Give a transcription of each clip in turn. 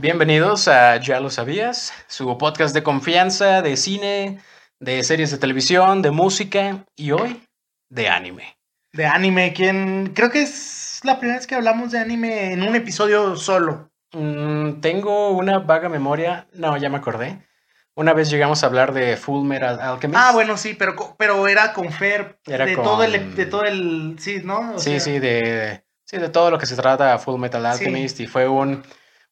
Bienvenidos a Ya lo sabías, su podcast de confianza, de cine, de series de televisión, de música y hoy de anime. De anime, quien creo que es la primera vez que hablamos de anime en un episodio solo. Mm, tengo una vaga memoria, no, ya me acordé. Una vez llegamos a hablar de Full Metal Alchemist. Ah, bueno, sí, pero, pero era con Fer. Era de con- todo el de todo el sí, ¿no? O sí, sea, sí, de, sí, de todo lo que se trata Full Metal Sí. Alchemist y fue un,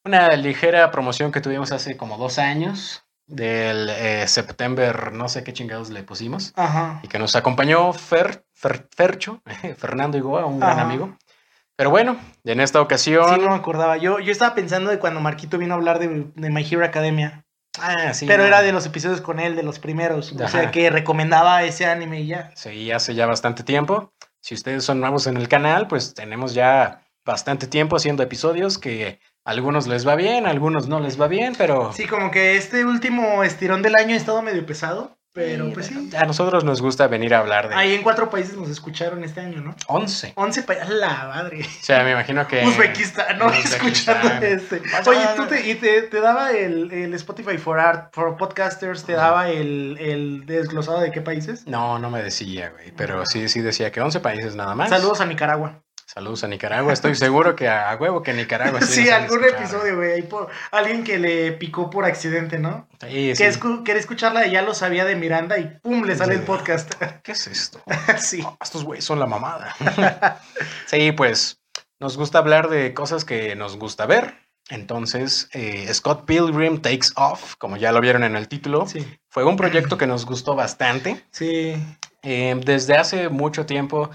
una ligera promoción que tuvimos hace como dos años del eh, September, no sé qué chingados le pusimos. Ajá. y que nos acompañó Fer, Fer- Fercho, Fernando Igoa, un gran Ajá. amigo. Pero bueno, en esta ocasión. Sí, no me acordaba. Yo, yo estaba pensando de cuando Marquito vino a hablar de, de My Hero Academia. Ah, sí, pero no. era de los episodios con él, de los primeros. O sea, que recomendaba ese anime y ya. Sí, hace ya bastante tiempo. Si ustedes son nuevos en el canal, pues tenemos ya bastante tiempo haciendo episodios que algunos les va bien, algunos no les va bien, pero Sí, como que este último estirón del año ha estado medio pesado. Pero pues sí. a nosotros nos gusta venir a hablar de Ahí en cuatro países nos escucharon este año, ¿no? 11. 11 países. La madre. O sea, me imagino que... Uzbekistán, no Uzbekistán. escuchando este. Oye, tú te, y te, te daba el, el Spotify for Art, for Podcasters, te daba el, el desglosado de qué países. No, no me decía, güey, pero sí, sí decía que 11 países nada más. Saludos a Nicaragua. Saludos a Nicaragua. Estoy seguro que a, a huevo que Nicaragua Sí, han algún episodio, güey. ahí por- Alguien que le picó por accidente, ¿no? Sí, sí. Que escu- quería escucharla de Ya lo sabía de Miranda y pum, le sale el podcast. ¿Qué es esto? sí. Oh, estos güeyes son la mamada. sí, pues nos gusta hablar de cosas que nos gusta ver. Entonces, eh, Scott Pilgrim Takes Off, como ya lo vieron en el título, Sí. fue un proyecto que nos gustó bastante. Sí. Eh, desde hace mucho tiempo,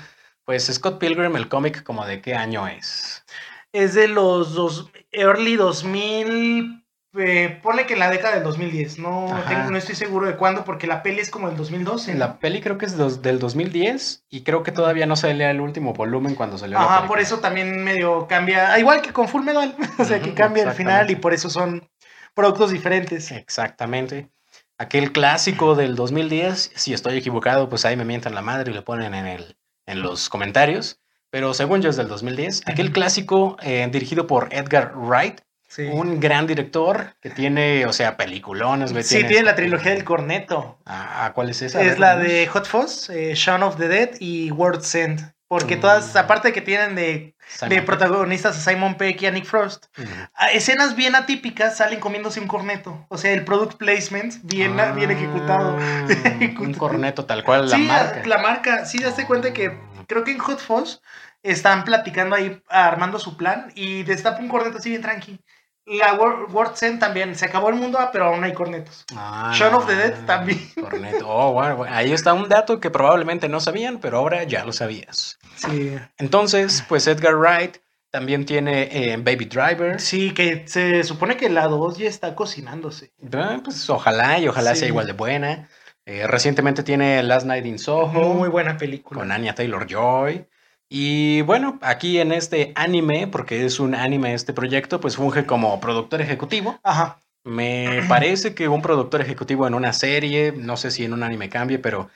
pues Scott Pilgrim, el cómic, como de qué año es. Es de los dos, early 2000. Eh, ponle que en la década del 2010. No, tengo- no estoy seguro de cuándo, porque la peli es como el 2012. ¿no? La peli creo que es dos- del 2010 y creo que todavía no salía el último volumen cuando salió la Ajá, película. por eso también medio cambia. ah, Igual que con Full Metal. o sea, que cambia el final y por eso son productos diferentes. Exactamente. Aquel clásico del 2010, si estoy equivocado, pues ahí me mientan la madre y le ponen en, el, en los comentarios. Pero según yo es del 2010. Aquel clásico eh, dirigido por Edgar Wright, Sí. un gran director que tiene, o sea, peliculones. güey, Sí, tiene la trilogía del corneto. Ah, ¿cuál es esa? Es la de Hot Fuzz, eh, Shaun of the Dead y World's End. Porque Mm. todas, aparte de que tienen de, de protagonistas a Simon Peck y a Nick Frost, Ujú. a escenas bien atípicas salen comiéndose un corneto. O sea, el product placement bien, bien ejecutado. Ah, un corneto tal cual, la sí, marca. la marca. Sí, daste cuenta que creo que en Hot Fuzz están platicando ahí, armando su plan y destapa un corneto así bien tranqui. La Wor- World's End también. Se acabó el mundo, pero aún hay cornetos. Ah, Shaun of the Dead también. Corneto. Oh, bueno, ahí está un dato que probablemente no sabían, pero ahora ya lo sabías. Sí. Entonces, pues Edgar Wright también tiene eh, Baby Driver. Sí, que se supone que la 2 ya está cocinándose. Ah, Pues ojalá y ojalá Sí. sea igual de buena. Eh, recientemente tiene Last Night in Soho Muy buena película. con Anya Taylor Joy. Y bueno, aquí en este anime, porque es un anime este proyecto, pues funge como productor ejecutivo. Ajá. Me parece que un productor ejecutivo en una serie, no sé si en un anime cambie, pero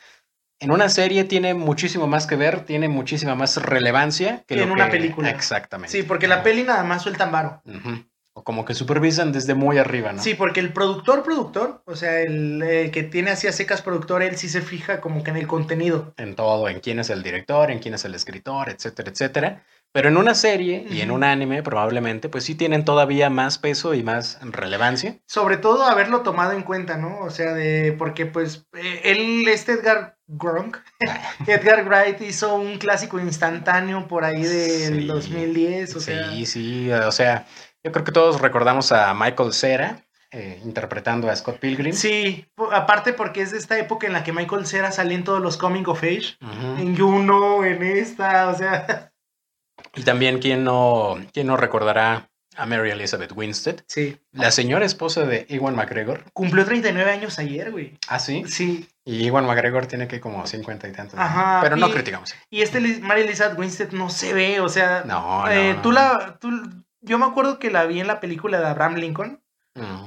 en una serie tiene muchísimo más que ver, tiene muchísima más relevancia que Que lo en una que- película. Exactamente. Sí, porque la peli nada más sueltan varo. Ujú. O como que supervisan desde muy arriba, ¿no? Sí, porque el productor, productor, o sea, el que tiene así a secas productor, él sí se fija como que en el contenido. En todo, en quién es el director, en quién es el escritor, etcétera, etcétera. Pero en una serie y en un anime probablemente, pues sí tienen todavía más peso y más relevancia. Sobre todo haberlo tomado en cuenta, ¿no? O sea, de porque pues eh, él, este Edgar Gronk, Edgar Wright hizo un clásico instantáneo por ahí del Sí. 2010, o sea, sí, sí, o sea, yo creo que todos recordamos a Michael Cera eh, interpretando a Scott Pilgrim. sí, aparte porque es de esta época en la que Michael Cera salía en todos los coming of age, en Juno, en esta, o sea, Y también, ¿quién no, quién no recordará a Mary Elizabeth Winstead? sí, La señora esposa de Ewan McGregor. cumplió 39 años ayer, güey. Ah, sí. Sí, Y Ewan McGregor tiene que como 50 y tantos. Ajá, Pero no y- criticamos. y este Mary Elizabeth Winstead no se ve, o sea, No, no, eh, no. tú la, tú, yo me acuerdo que la vi en la película de Abraham Lincoln,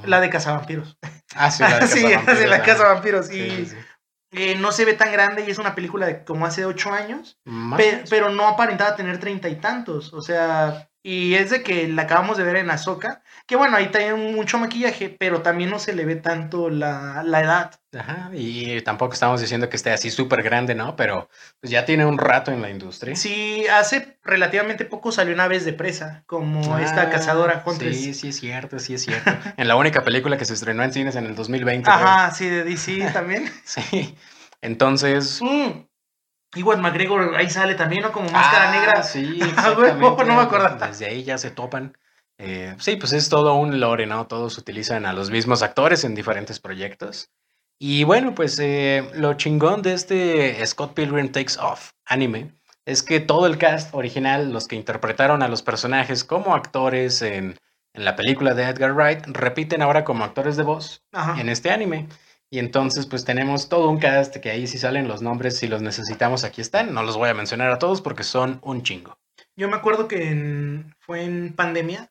la de Cazavampiros. Ah, sí, la de sí, Cazavampiros, de la. Sí, Y sí, sí. eh, no se ve tan grande y es una película de como hace ocho años. Pe- pero no aparentaba tener treinta y tantos. O sea, Y es de que la acabamos de ver en Azoka. Que bueno, ahí tiene mucho maquillaje, pero también no se le ve tanto la, la edad. Ajá, y tampoco estamos diciendo que esté así súper grande, ¿no? Pero pues ya tiene un rato en la industria. Sí, hace relativamente poco salió una vez de presa, como esta Ah, cazadora Huntress. Sí, sí es cierto, sí es cierto. en la única película que se estrenó en cines en el 2020. creo. Ajá, sí, de DC también. Sí. Entonces. Mm. Igual McGregor ahí sale también, ¿no? Como máscara Ah, negra. Sí, Ah, exactamente. no me acordaba. Desde ahí ya se topan. Eh, sí, pues es todo un lore, ¿no? Todos utilizan a los mismos actores en diferentes proyectos. Y bueno, pues eh, lo chingón de este Scott Pilgrim Takes Off anime es que todo el cast original, los que interpretaron a los personajes como actores en, en la película de Edgar Wright, repiten ahora como actores de voz Ajá. en este anime. Y entonces, pues tenemos todo un cast que ahí sí salen los nombres, si los necesitamos, aquí están. No los voy a mencionar a todos porque son un chingo. Yo me acuerdo que en- fue en pandemia.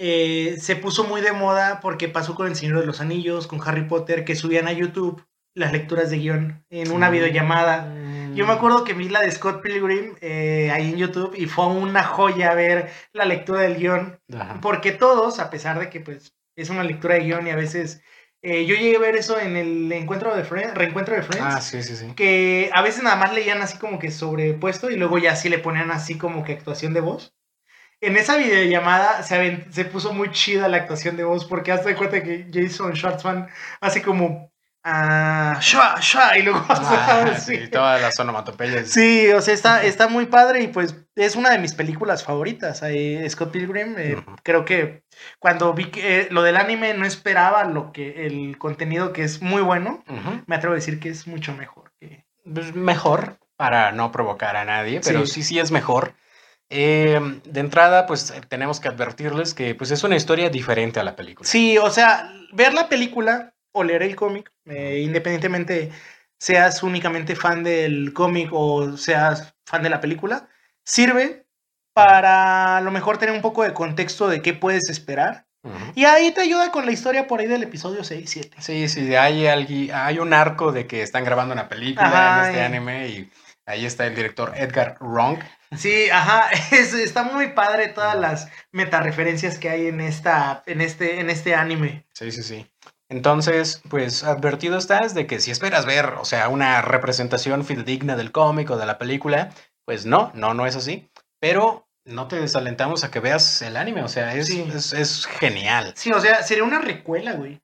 eh, se puso muy de moda porque pasó con El Señor de los Anillos, con Harry Potter, que subían a YouTube las lecturas de guion en una videollamada. Yo me acuerdo que vi la de Scott Pilgrim eh, ahí en YouTube y fue una joya ver la lectura del guion. Ajá. Porque todos, a pesar de que pues es una lectura de guion y a veces... eh, yo llegué a ver eso en el encuentro de Friends, reencuentro de Friends. Ah, sí, sí, sí. que a veces nada más leían así como que sobrepuesto y luego ya sí le ponían así como que actuación de voz. En esa videollamada se, se puso muy chida la actuación de voz porque hazte cuenta que Jason Schwartzman hace como ah, shua, shua, y luego Ah, sí, todas las onomatopeyas. Sí, o sea, está, está muy padre y pues es una de mis películas favoritas. ahí, Scott Pilgrim, eh, Ujú. creo que cuando vi que, eh, lo del anime no esperaba lo que el contenido que es muy bueno. Ujú. Me atrevo a decir que es mucho mejor que, Pues mejor para no provocar a nadie, pero Sí. sí, sí es mejor. Eh, de entrada, pues tenemos que advertirles que pues, es una historia diferente a la película. Sí, o sea, ver la película o leer el cómic, eh, independientemente seas únicamente fan del cómic o seas fan de la película, sirve para a lo mejor tener un poco de contexto de qué puedes esperar. Y ahí te ayuda con la historia por ahí del episodio 6, 7. Sí, sí, hay, hay un arco de que están grabando una película Ajá, en este y- anime y ahí está el director Edgar Wrong. Sí, ajá, es- está muy padre todas las metareferencias que hay en esta en este en este anime. Sí, sí, sí. Entonces, pues advertido estás de que si esperas ver, o sea, una representación fidedigna del cómic o de la película, pues no, no, no es así. Pero no te desalentamos a que veas el anime, o sea, es, Sí. es, es genial. Sí, o sea, sería una recuela, güey.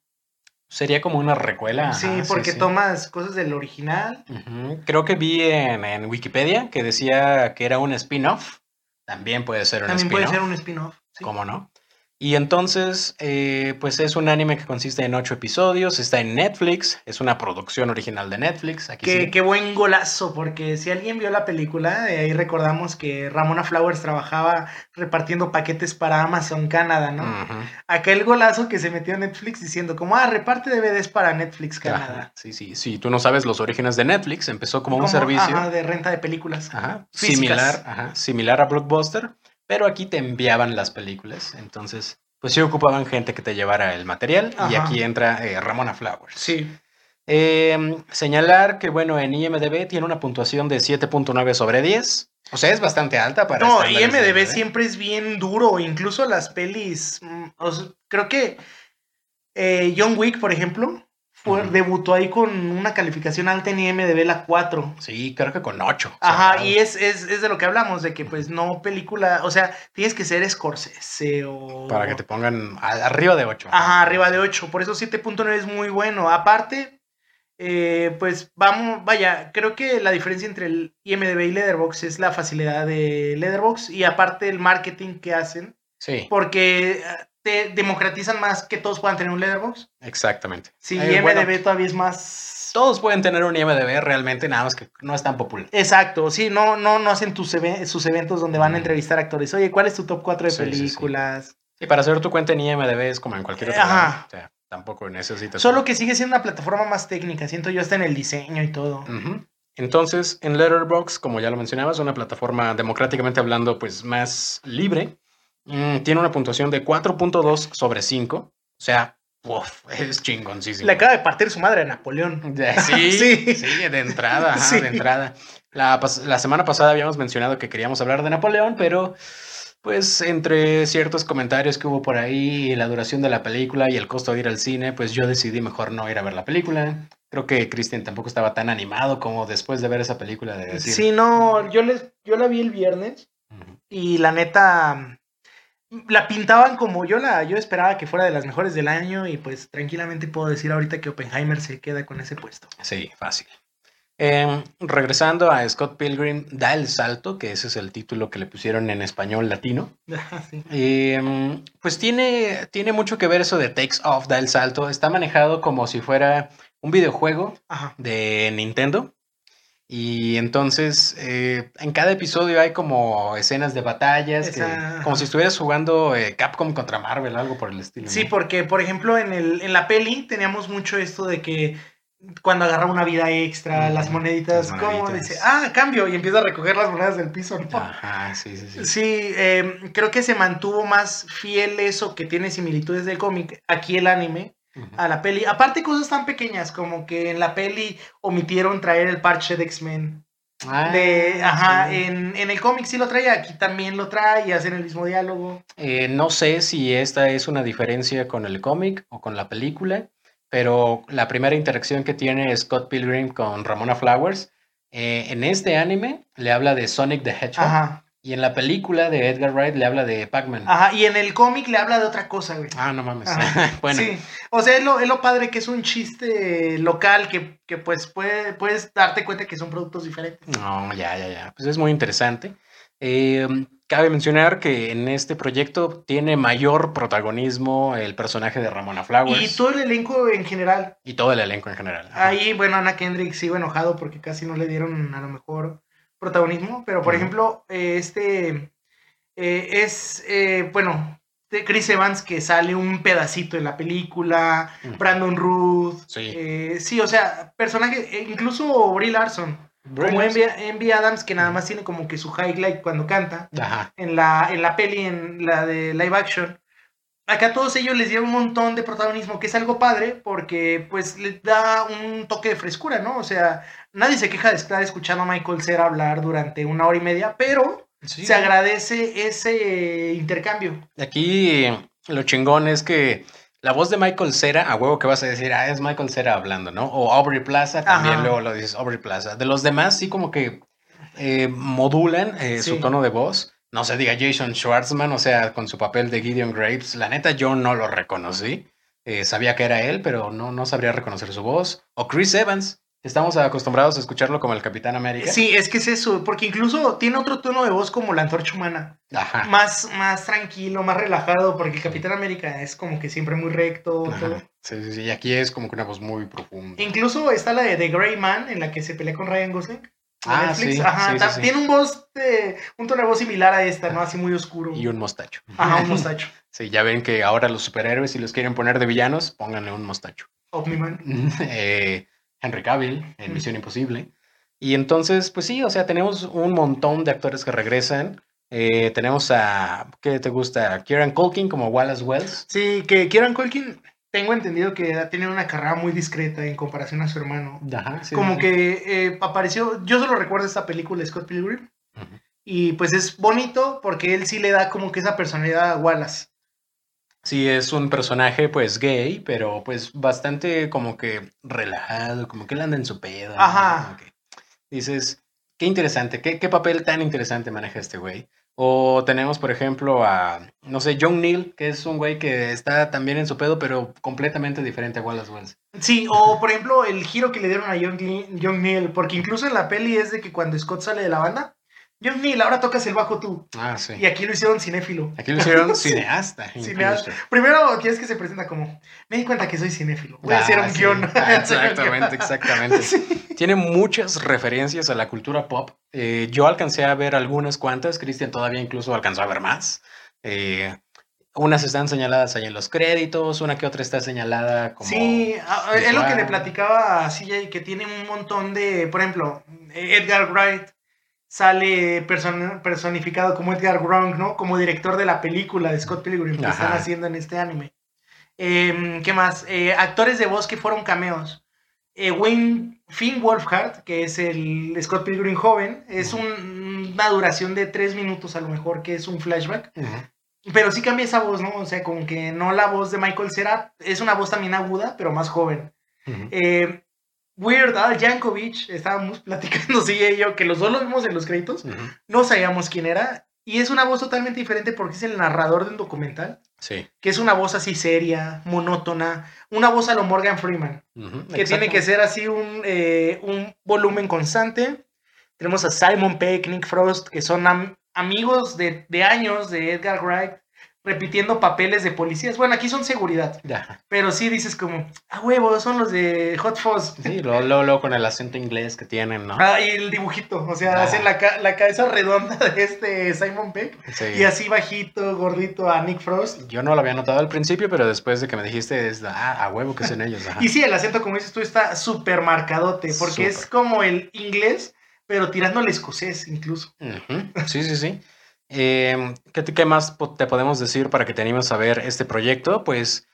Sería como una recuela. sí, ajá, porque sí. tomas cosas del original. Creo que vi en, en Wikipedia que decía que era un spin-off. También puede ser un También spin-off. puede ser un spin-off. ¿Cómo no? Y entonces, eh, pues es un anime que consiste en ocho episodios, está en Netflix, es una producción original de Netflix. Aquí Qué, sí. qué buen golazo, porque si alguien vio la película, eh, ahí recordamos que Ramona Flowers trabajaba repartiendo paquetes para Amazon Canadá, ¿no? Aquel golazo que se metió en Netflix diciendo como, ah, reparte DVDs para Netflix Ajá, Canadá. Sí, sí, sí. Tú no sabes los orígenes de Netflix, empezó como, un Como, servicio ajá, de renta de películas. ajá, físicas. similar, ajá, similar a Blockbuster, pero aquí te enviaban las películas. Entonces, pues sí ocupaban gente que te llevara el material y aquí entra eh, Ramona Flowers. Sí. Eh, señalar que, bueno, en IMDB tiene una puntuación de 7.9 sobre 10. O sea, es bastante alta para No, de IMDB siempre es bien duro, incluso las pelis. mm, o sea, creo que eh, John Wick, por ejemplo, debutó ahí con una calificación alta en IMDB, la 4. Sí, creo que con 8. Ajá, y es, es, es de lo que hablamos, de que pues no película, o sea, tienes que ser Scorsese o... Para que te pongan arriba de 8. Ajá, arriba de 8, por eso 7.9 es muy bueno. Aparte, eh, pues vamos, vaya, creo que la diferencia entre el IMDB y Letterboxd es la facilidad de Letterboxd y aparte el marketing que hacen, Sí, porque te democratizan más que todos puedan tener un Letterboxd. exactamente. Sí, Eh, IMDB bueno, todavía es más... todos pueden tener un IMDB realmente, nada más que no es tan popular. Exacto, sí, no, no, no hacen tus sus eventos donde van a entrevistar actores. Oye, ¿cuál es tu top 4 de Sí, sí, sí. películas? Y para hacer tu cuenta en IMDB es como en cualquier otro Ajá. O sea, tampoco necesitas. Solo que sigue siendo una plataforma más técnica, siento yo hasta en el diseño y todo. Entonces, en Letterboxd, como ya lo mencionabas, una plataforma democráticamente hablando, pues más libre, mm, tiene una puntuación de 4.2 sobre 5. O sea, uf, es chingoncísimo. Le acaba de partir su madre a Napoleón. Sí, Sí. sí, de entrada, ajá, Sí. de entrada. La, la semana pasada habíamos mencionado que queríamos hablar de Napoleón, pero Pues entre ciertos comentarios que hubo por ahí, y la duración de la película y el costo de ir al cine, pues yo decidí mejor no ir a ver la película. Creo que Christian tampoco estaba tan animado como después de ver esa película de decir. Sí, no, yo, les, yo la vi el viernes Ujú. y la neta la pintaban como yo la yo esperaba que fuera de las mejores del año y pues tranquilamente puedo decir ahorita que Oppenheimer se queda con ese puesto. Sí, fácil. Em, regresando a Scott Pilgrim, da el salto, que ese es el título que le pusieron en español latino. Sí. Em, pues tiene, tiene mucho que ver eso de Takes Off, da el salto. Está manejado como si fuera un videojuego Ajá. de Nintendo. Y entonces eh, en cada episodio hay como escenas de batallas, que- como si estuvieras jugando eh, Capcom contra Marvel, algo por el estilo. Sí, ¿no? porque por ejemplo en, el, en la peli teníamos mucho esto de que cuando agarra una vida extra, las moneditas, las como dice, ah, cambio, y empieza a recoger las monedas del piso, ¿no? Ajá, sí, sí, sí. Sí, eh, creo que se mantuvo más fiel eso que tiene similitudes del cómic, aquí el anime, A la peli. Aparte cosas tan pequeñas como que en la peli omitieron traer el parche de X-Men. Ah, De, ajá, sí. en, en el cómic sí lo trae, aquí también lo trae y hacen el mismo diálogo. Eh, no sé si esta es una diferencia con el cómic o con la película, pero la primera interacción que tiene Scott Pilgrim con Ramona Flowers, eh, en este anime le habla de Sonic the Hedgehog Ajá, y en la película de Edgar Wright le habla de Pac-Man. ajá, y en el cómic le habla de otra cosa, güey. Ah, no mames. Bueno, Sí, o sea, es lo, es lo padre que es un chiste local que, que pues puede, puedes darte cuenta que son productos diferentes. no, ya, ya, ya. Pues es muy interesante. Eh, cabe mencionar que en este proyecto tiene mayor protagonismo el personaje de Ramona Flowers Y todo el elenco en general. y todo el elenco en general. Ajá. Ahí, bueno, Ana Kendrick sigo enojado porque casi no le dieron a lo mejor protagonismo, pero por ejemplo, eh, este eh, es, eh, bueno, de Chris Evans que sale un pedacito en la película. Brandon Ruth, Sí. sí, o sea, personajes, eh, incluso Brie Larson, como. Envy, Envy Adams, que nada más tiene como que su highlight cuando canta Ajá. en la, en la peli, en la de live action. Acá todos ellos les dieron un montón de protagonismo, que es algo padre, porque pues les da un toque de frescura, ¿no? O sea, nadie se queja de estar escuchando a Michael Cera hablar durante una hora y media, pero Sí. se agradece ese intercambio. Aquí lo chingón es que la voz de Michael Cera, a huevo que vas a decir, ah, es Michael Cera hablando, ¿no? O Aubrey Plaza, también Ajá. luego lo dices Aubrey Plaza. De los demás, sí como que eh, modulan eh, su tono de voz. No se diga Jason Schwartzman, o sea, con su papel de Gideon Graves. La neta, yo no lo reconocí. Eh, sabía que era él, pero no, no sabría reconocer su voz. O Chris Evans. Estamos acostumbrados a escucharlo como el Capitán América. Sí, es que es eso, porque incluso tiene otro tono de voz como la antorcha humana, Ajá. más, más tranquilo, más relajado, porque el Capitán América es como que siempre muy recto, todo. Sí, sí, sí. Y aquí es como que una voz muy profunda. Incluso está la de The Grey Man, en la que se pelea con Ryan Gosling. Ah, Netflix. sí, Ajá, sí, sí. tiene un voz de, un tono de voz similar a esta, ¿no? Así muy oscuro. Y un mostacho. Ajá, un mostacho. Sí, ya ven que ahora los superhéroes, si los quieren poner de villanos, pónganle un mostacho. Omniman. Eh, Henry Cavill en Mm. Misión Imposible. Y entonces, pues sí, o sea, tenemos un montón de actores que regresan. Eh, tenemos a, ¿qué te gusta? Kieran Culkin como Wallace Wells. Sí, que Kieran Culkin, tengo entendido que ha tenido una carrera muy discreta en comparación a su hermano. Ajá, sí, Como sí. que eh, apareció, yo solo recuerdo esta película, Scott Pilgrim, y pues es bonito porque él sí le da como que esa personalidad a Wallace. Sí, es un personaje pues gay, pero pues bastante como que relajado, como que él anda en su pedo. ¿no? Ajá. Como que dices, qué interesante, qué, qué papel tan interesante maneja este güey. O tenemos, por ejemplo, a, no sé, John Neal, que es un güey que está también en su pedo, pero completamente diferente a Wallace Wells. Sí, o por ejemplo el giro que le dieron a Neil- Young Neil, porque incluso en la peli es de que cuando Scott sale de la banda, Young Neil, ahora tocas el bajo tú. Ah, sí. Y aquí lo hicieron cinéfilo. Aquí lo hicieron cineasta. Cineasta. Primero quieres que se presenta como, me di cuenta que soy cinéfilo, voy a hacer Ah, un sí. guion. Ah, exactamente, exactamente. Sí. Tiene muchas referencias a la cultura pop. Eh, yo alcancé a ver algunas cuantas, Cristian todavía incluso alcanzó a ver más. Eh, unas están señaladas ahí en los créditos, una que otra está señalada como... Sí, a- es lo que le visual. platicaba a CJ, que tiene un montón de, por ejemplo, Edgar Wright sale person- personificado como Edgar Wrong, ¿no? Como director de la película de Scott Pilgrim que Ajá. están haciendo en este anime. Em, ¿Qué más? Eh, actores de voz que fueron cameos. Eh, Wayne Finn Wolfhard, que es el Scott Pilgrim joven, es un una duración de tres minutos a lo mejor, que es un flashback. Pero sí cambia esa voz, ¿no? O sea, como que no la voz de Michael Cera, es una voz también aguda, pero más joven. eh, Weird Al Yankovic, estábamos platicando, sí, y yo, que los dos lo vimos en los créditos, no sabíamos quién era, y es una voz totalmente diferente porque es el narrador del documental. Sí. Que es una voz así seria, monótona, una voz a lo Morgan Freeman, que tiene que ser así un, eh, un volumen constante. Tenemos a Simon Peck, Nick Frost, que son amigos de, de, años de Edgar Wright, repitiendo papeles de policías. Bueno, aquí son seguridad. Ya. Pero sí dices como, a huevo, son los de Hot Fuzz. Sí, luego, luego, con el acento inglés que tienen, ¿no? Ah, y el dibujito, o sea, hacen la, la, cabeza redonda de este Simon Peck. Sí. Y así bajito, gordito a Nick Frost. Yo no lo había notado al principio, pero después de que me dijiste, es, ah, a huevo que son ellos. Ajá. y sí, el acento, como dices tú, está súper marcadote, porque Super. es como el inglés, pero tirando al escocés incluso. Uh -huh. Sí, sí, sí. Eh, ¿qué, ¿Qué más te podemos decir para que te animes a ver este proyecto? Pues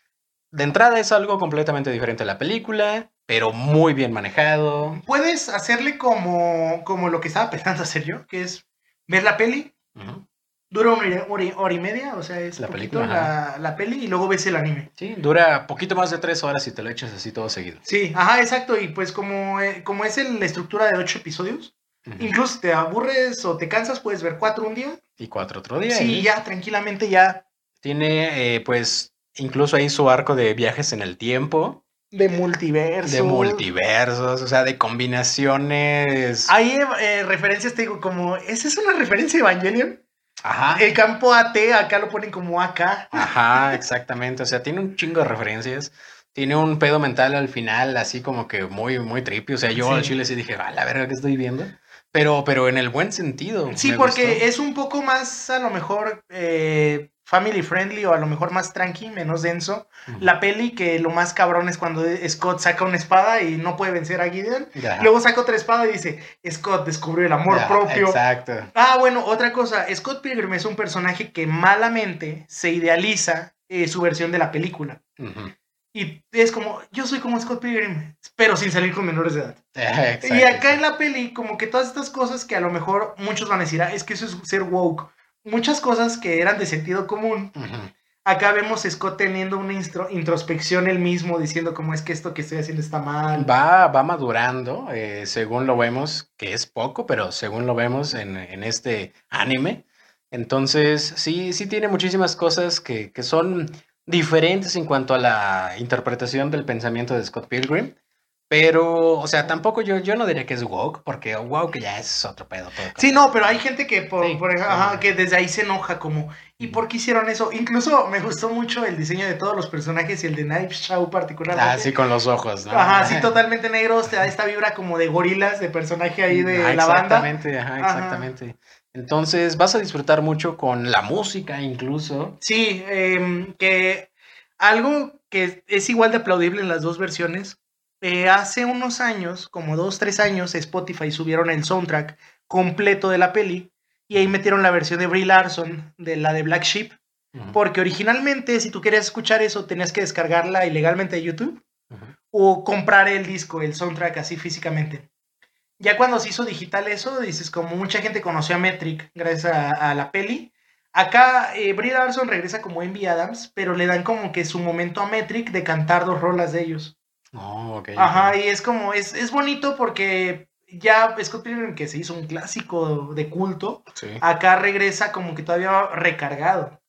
de entrada es algo completamente diferente a la película, pero muy bien manejado. Puedes hacerle como, como lo que estaba pensando hacer yo, que es ver la peli. Uh -huh. Dura una hora, hora, y media, o sea, es la película, la, la, peli y luego ves el anime. Sí, dura poquito más de tres horas y te lo echas así todo seguido. Sí, ajá, exacto. Y pues como, eh, como es el, la estructura de ocho episodios, Uh -huh. Incluso te aburres o te cansas, puedes ver cuatro un día. Y cuatro otro día. Sí, ya, tranquilamente ya. Tiene, eh, pues, incluso ahí su arco de viajes en el tiempo. De multiversos. De multiversos, o sea, de combinaciones. Hay eh, referencias, te digo, como, ¿esa es una referencia de Evangelion? Ajá. El campo AT, acá lo ponen como AK. Ajá, exactamente. O sea, tiene un chingo de referencias tiene un pedo mental al final, así como que muy, muy trippy. O sea, yo Sí. al chile sí dije, a la verga que estoy viendo. Pero, pero en el buen sentido. Sí, porque gustó. es un poco más, a lo mejor, eh, family friendly o a lo mejor más tranqui, menos denso. La peli que lo más cabrón es cuando Scott saca una espada y no puede vencer a Gideon. Luego saca otra espada y dice, Scott descubrió el amor propio. Exacto. Ah, bueno, otra cosa. Scott Pilgrim es un personaje que malamente se idealiza eh, su versión de la película. Y es como, yo soy como Scott Pilgrim, pero sin salir con menores de edad. Exacto, y acá en la peli, como que todas estas cosas que a lo mejor muchos van a decir, ah, es que eso es ser woke. Muchas cosas que eran de sentido común. Ujú. Acá vemos a Scott teniendo una introspección él mismo, diciendo como es que esto que estoy haciendo está mal. Va, va madurando, eh, según lo vemos, que es poco, pero según lo vemos en, en este anime. Entonces, sí, sí tiene muchísimas cosas que, que son diferentes en cuanto a la interpretación del pensamiento de Scott Pilgrim. Pero, o sea, tampoco yo, yo no diría que es woke, porque woke ya es otro pedo. todo Sí, no, pero hay gente que, por, Sí, por- sí. ajá, que desde ahí se enoja como, ¿y por qué hicieron eso? Incluso me gustó mucho el diseño de todos los personajes y el de Knife Shaw particularmente. Ah, sí, con los ojos, ¿no? Ajá, sí, totalmente negros, te da esta vibra como de gorilas, de personaje ahí de Ah, la banda. Exactamente, ajá, Ajá. Entonces, vas a disfrutar mucho con la música incluso. Sí, em, que algo que es igual de aplaudible en las dos versiones. eh, hace unos años, como dos, tres años, Spotify subieron el soundtrack completo de la peli y ahí metieron la versión de Brie Larson, de la de Black Sheep, porque originalmente si tú querías escuchar eso tenías que descargarla ilegalmente de YouTube o comprar el disco, el soundtrack así físicamente. Ya cuando se hizo digital eso, dices, como mucha gente conoció a Metric gracias a, a la peli. Acá eh, Brie Larson regresa como Envy Adams, pero le dan como que su momento a Metric de cantar dos rolas de ellos. Oh, ok, Ajá, y es como, es, es bonito porque ya Scott Pilgrim, que se hizo un clásico de culto, Sí. acá regresa como que todavía recargado.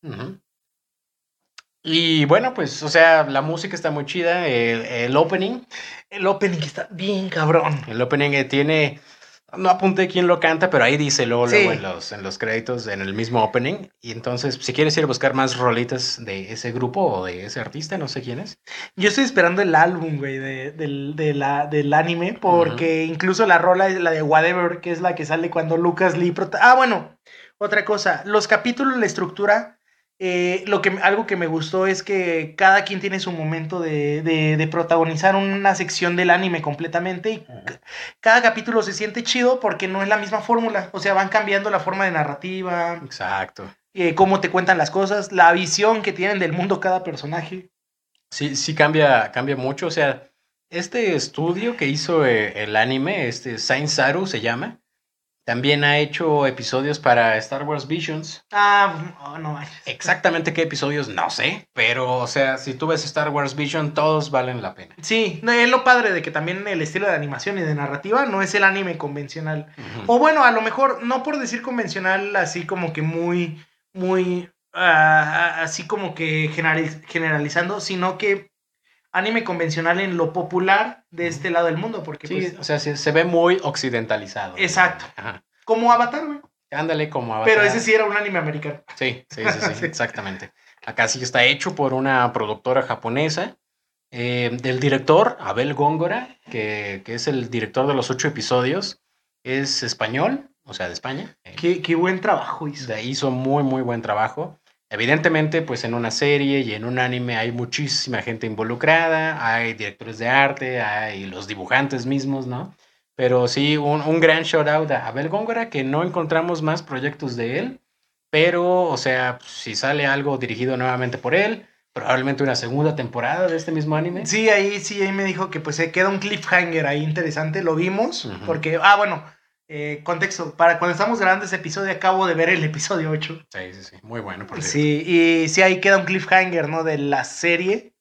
Y bueno, pues, o sea, la música está muy chida. El, el opening, El opening está bien cabrón. el opening eh, tiene, no apunté quién lo canta, pero ahí dice luego, Sí. luego en los, en los créditos, en el mismo opening. Y entonces, si quieres ir a buscar más rolitas de ese grupo o de ese artista, no sé quién es. Yo estoy esperando el álbum, güey, de, del, de la, del anime, porque incluso la rola es la de Whatever, que es la que sale cuando Lucas Lee... prota- Ah, bueno, otra cosa, los capítulos, la estructura, eh, lo que, algo que me gustó es que cada quien tiene su momento de, de, de protagonizar una sección del anime completamente y cada capítulo se siente chido porque no es la misma fórmula, o sea, van cambiando la forma de narrativa, Exacto. eh, cómo te cuentan las cosas, la visión que tienen del mundo cada personaje. Sí, sí cambia, cambia mucho. O sea, este estudio que hizo eh, el anime, este Saint Saru se llama, También ha hecho episodios para Star Wars Visions. Ah, oh, no. Exactamente qué episodios, no sé. Pero, o sea, si tú ves Star Wars Vision, todos valen la pena. Sí, no, es lo padre de que también el estilo de animación y de narrativa no es el anime convencional. O bueno, a lo mejor, no por decir convencional, así como que muy, muy, ah, así como que generaliz- generalizando, sino que anime convencional en lo popular de este lado del mundo, porque Sí, pues, o sea, sí, se ve muy occidentalizado. Exacto. Ajá. como Avatar, güey. Ándale como Avatar. Pero ese sí era un anime americano. Sí, sí, sí, sí, Sí. exactamente. Acá sí está hecho por una productora japonesa. eh, del director, Abel Góngora, que, que es el director de los ocho episodios. Es español, o sea, de España. eh, Qué, qué buen trabajo hizo. de- hizo muy, muy buen trabajo. Evidentemente, pues en una serie y en un anime hay muchísima gente involucrada, hay directores de arte, hay los dibujantes mismos, ¿no? Pero sí, un, un gran shout out a Abel Góngora, que no encontramos más proyectos de él, pero, o sea, si sale algo dirigido nuevamente por él, probablemente una segunda temporada de este mismo anime. Sí, ahí sí, ahí me dijo que pues se queda un cliffhanger ahí interesante, lo vimos, porque, ah, bueno, eh, contexto, para cuando estamos grabando ese episodio acabo de ver el episodio 8. Sí, sí, sí, muy bueno. Por. Sí, y sí, ahí queda un cliffhanger, ¿no? De la serie.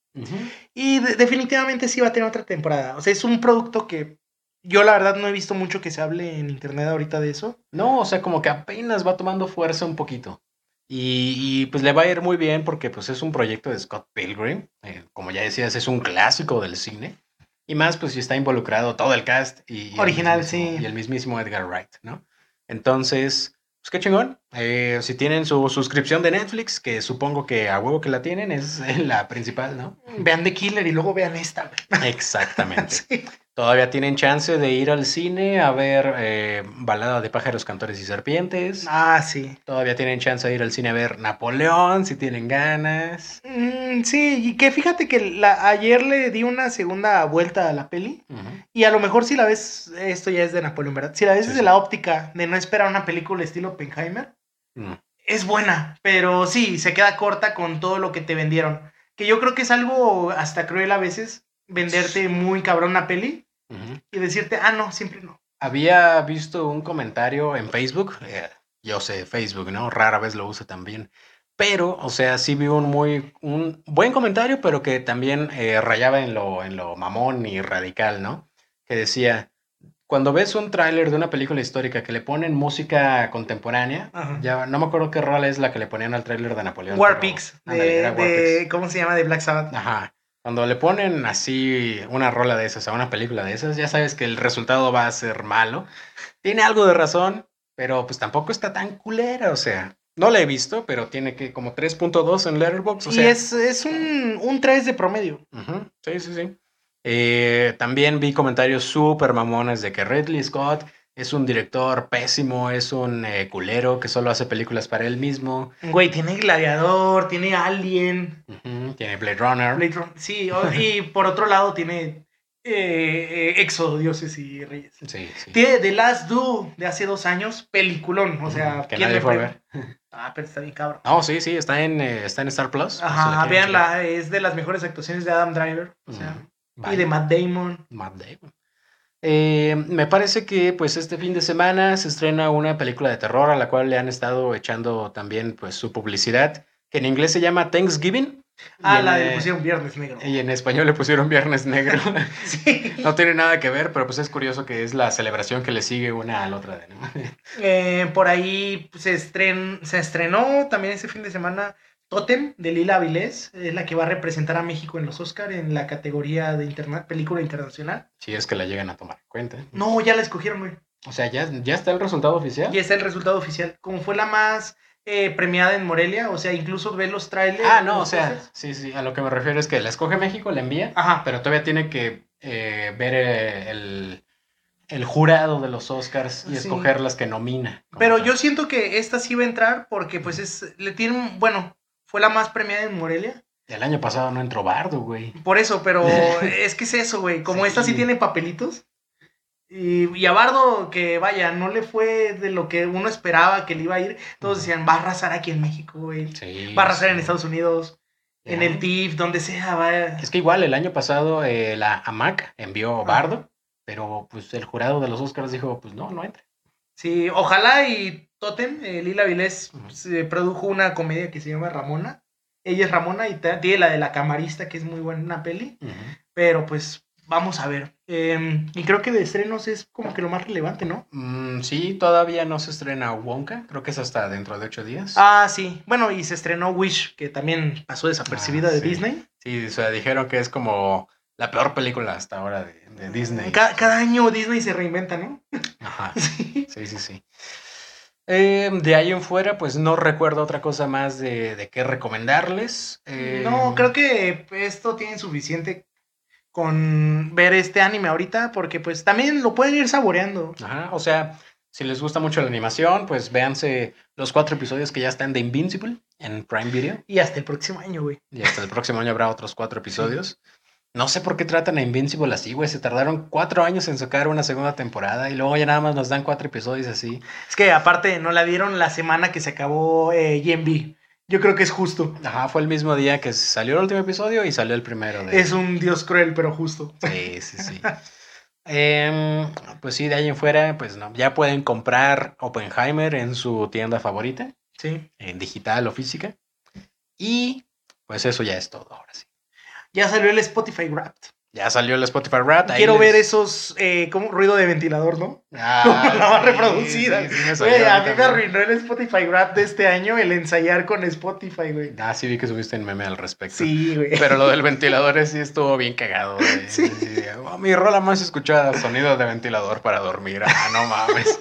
Y de- definitivamente sí va a tener otra temporada. O sea, es un producto que yo la verdad no he visto mucho que se hable en internet ahorita de eso. No, o sea, como que apenas va tomando fuerza un poquito. Y, y, pues le va a ir muy bien porque pues es un proyecto de Scott Pilgrim. eh, como ya decías, es un clásico del cine. Y más pues si está involucrado todo el cast. Y, Original, mismísimo- sí. Y el mismísimo Edgar Wright, ¿no? Entonces, pues qué chingón. Eh, si tienen su suscripción de Netflix, que supongo que a huevo que la tienen, es la principal, ¿no? Vean The Killer y luego vean esta. Exactamente. Sí. Todavía tienen chance de ir al cine a ver eh, Balada de pájaros, cantores y serpientes. Ah, sí. Todavía tienen chance de ir al cine a ver Napoleón, si tienen ganas. Mm, sí, y que fíjate que la, ayer le di una segunda vuelta a la peli. Y a lo mejor si la ves, esto ya es de Napoleón, ¿verdad? Si la ves Sí, desde sí. la óptica de no esperar una película estilo Oppenheimer, Mm. es buena, pero sí, se queda corta con todo lo que te vendieron. Que yo creo que es algo hasta cruel a veces, venderte muy cabrón una peli Ujú. y decirte, ah, no, siempre no. Había visto un comentario en Facebook. eh, yo sé Facebook, ¿no? Rara vez lo uso también. Pero, o sea, sí vi un muy un buen comentario, pero que también eh, rayaba en lo, en lo mamón y radical, ¿no? Que decía, cuando ves un tráiler de una película histórica que le ponen música contemporánea, Ajá. ya no me acuerdo qué rol es la que le ponían al tráiler de Napoleón. War Pigs, de, de-. ¿cómo se llama? De Black Sabbath. Ajá. Cuando le ponen así una rola de esas a una película de esas, ya sabes que el resultado va a ser malo. Tiene algo de razón, pero pues tampoco está tan culera, o sea. No la he visto, pero tiene que como 3.2 en Letterboxd, o y sea. es, es un, un 3 de promedio. Sí, sí, sí. Eh, también vi comentarios súper mamones de que Ridley Scott es un director pésimo, es un eh, culero que solo hace películas para él mismo. Güey, tiene Gladiador, tiene Alien, Ujú, Tiene Blade Runner. Blade Runner, Sí, y por otro lado tiene eh, eh, Éxodo, Dioses y Reyes. Sí, sí. Tiene The Last Do de hace dos años, peliculón. O sea, que ¿quién nadie le fue a ver. Ah, pero está bien cabrón. No, sí, sí, está en, eh, está en Star Plus. Ajá, véanla, es de las mejores actuaciones de Adam Driver. O sea, y de Matt Damon. Matt Damon. Eh, me parece que pues este fin de semana se estrena una película de terror a la cual le han estado echando también pues su publicidad, que en inglés se llama Thanksgiving. Ah, la de eh, pusieron Viernes Negro. Y en español le pusieron Viernes Negro. Sí. no tiene nada que ver, pero pues es curioso que es la celebración que le sigue una a la otra. ¿no? Eh, por ahí se, estren, se estrenó también ese fin de semana Totem de Lila Avilés, es la que va a representar a México en los Oscar en la categoría de interna- película internacional. si es que la llegan a tomar en cuenta. No, ya la escogieron, güey. O sea, ¿ya, ya está el resultado oficial. Y está el resultado oficial. Como fue la más eh, premiada en Morelia, o sea, incluso ves los trailers. Ah, no, o sea, sí, sí, a lo que me refiero es que la escoge México, la envía, Ajá. pero todavía tiene que eh, ver eh, el, el jurado de los Oscars y Sí. escoger las que nomina. Pero tal. yo siento que esta sí va a entrar porque pues es, le tienen, bueno, fue la más premiada en Morelia. El año pasado no entró Bardo, güey. Por eso, pero es que es eso, güey. Como Sí. esta sí tiene papelitos. Y, y a Bardo, que vaya, no le fue de lo que uno esperaba que le iba a ir. Todos decían, va a arrasar aquí en México, güey. Sí. Va a arrasar sí. en Estados Unidos, en el TIFF, donde sea, va. Es que igual el año pasado eh, la AMAC envió Bardo, pero pues el jurado de los Oscars dijo, pues no, no entra. Sí, ojalá y Totem, eh, Lila Vilés, Ujú. se produjo una comedia que se llama Ramona. Ella es Ramona y tiene la de la camarista, que es muy buena peli. Pero pues vamos a ver. Eh, y creo que de estrenos es como que lo más relevante, ¿no? Mm, sí, todavía no se estrena Wonka. Creo que es hasta dentro de ocho días. Ah, sí. Bueno, y se estrenó Wish, que también pasó desapercibida Ah, de sí. Disney. Sí, o sea, dijeron que es como la peor película hasta ahora de, de Disney. Ca- cada año Disney se reinventa, ¿no? Ajá. Sí. Sí, sí, sí. Eh, de ahí en fuera, pues no recuerdo otra cosa más de, de qué recomendarles. Eh, No, creo que esto tiene suficiente con ver este anime ahorita, porque pues también lo pueden ir saboreando. Ajá, o sea, si les gusta mucho la animación, pues véanse los cuatro episodios que ya están de Invincible en Prime Video. Y hasta el próximo año, güey. Y hasta el próximo año habrá otros cuatro episodios. No sé por qué tratan a Invincible así, güey. Se tardaron cuatro años en sacar una segunda temporada y luego ya nada más nos dan cuatro episodios así. Es que aparte no la dieron la semana que se acabó eh, GMB. Yo creo que es justo. Ajá, fue el mismo día que salió el último episodio y salió el primero de... Es un dios cruel, pero justo. Sí, sí, sí. Em, pues sí, de ahí en fuera, pues no, ya pueden comprar Oppenheimer en su tienda favorita, Sí. en digital o física. Y pues eso ya es todo ahora sí. Ya salió el Spotify Wrapped. Ya salió el Spotify ahí Quiero les- ver esos, eh, como ruido de ventilador, ¿no? Ah, la más sí, reproducida. sí, sí Güey, a mí me arruinó el Spotify Wrapped de este año el ensayar con Spotify, güey. Ah, sí vi que subiste un meme al respecto. Sí, güey. Pero lo del ventilador sí estuvo bien cagado. güey. Sí. Oh, mi rola más escuchada, sonido de ventilador para dormir. Ah, no mames.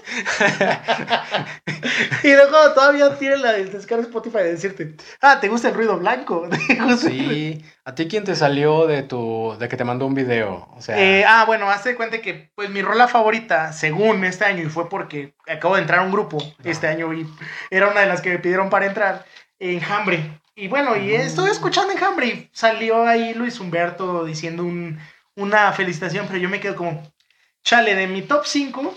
Y luego todavía tiene la del descarga Spotify de decirte, ah, ¿te gusta el ruido blanco? ¿Te gusta el ruido- Sí. ¿A ti quién te salió de tu de que te mandó un video? O sea, Eh, ah, bueno, hazte cuenta que pues mi rola favorita, según este año, y fue porque acabo de entrar a un grupo este año y era una de las que me pidieron para entrar, Enjambre. Y bueno, y Mm. estuve escuchando Enjambre y salió ahí Luis Humberto diciendo un- una felicitación, pero yo me quedo como, chale, de mi top 5,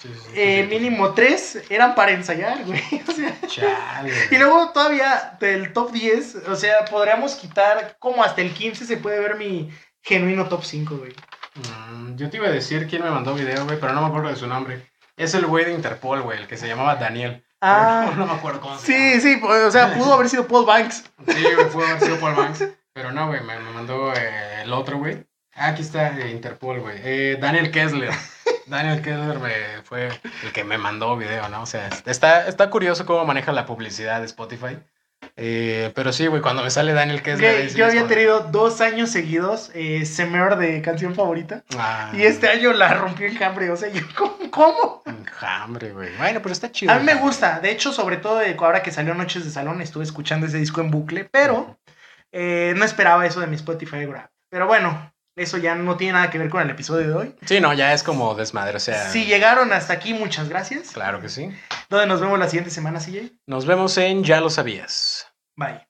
sí, sí, sí, eh, mínimo 3 eran para ensayar, güey. O sea, Chale. y luego todavía del top 10, o sea, podríamos quitar como hasta el 15 se puede ver mi genuino top 5, güey. Mm, yo te iba a decir quién me mandó video, güey, pero no me acuerdo de su nombre. Es el güey de Interpol, güey, el que se llamaba Daniel. Ah. No, no me acuerdo cómo se Sí, sí, o sea, pudo haber sido Paul Banks. Sí, güey, pudo haber sido Paul Banks. Pero no, güey, me, me mandó eh, el otro, güey. Ah, aquí está eh, Interpol, güey. Eh, Daniel Kessler. Daniel Kessler me, fue el que me mandó video, ¿no? O sea, está, está curioso cómo maneja la publicidad de Spotify. Eh, pero sí, güey, cuando me sale Daniel Kessler. Sí yo había tenido dos años seguidos eh, Semer de canción favorita. Ah, Y este año la rompió en hambre. O sea, yo, ¿cómo? cómo? Enjambre, güey. Bueno, pero está chido. A mí me Enjambre. gusta. De hecho, sobre todo de- ahora que salió Noches de Salón, estuve escuchando ese disco en bucle. Pero eh, no esperaba eso de mi Spotify Grab. Pero bueno, eso ya no tiene nada que ver con el episodio de hoy. Sí, no, ya es como desmadre, o sea. Si llegaron hasta aquí, muchas gracias. Claro que sí. ¿Dónde nos vemos la siguiente semana, CJ? Nos vemos en Ya lo sabías. Bye.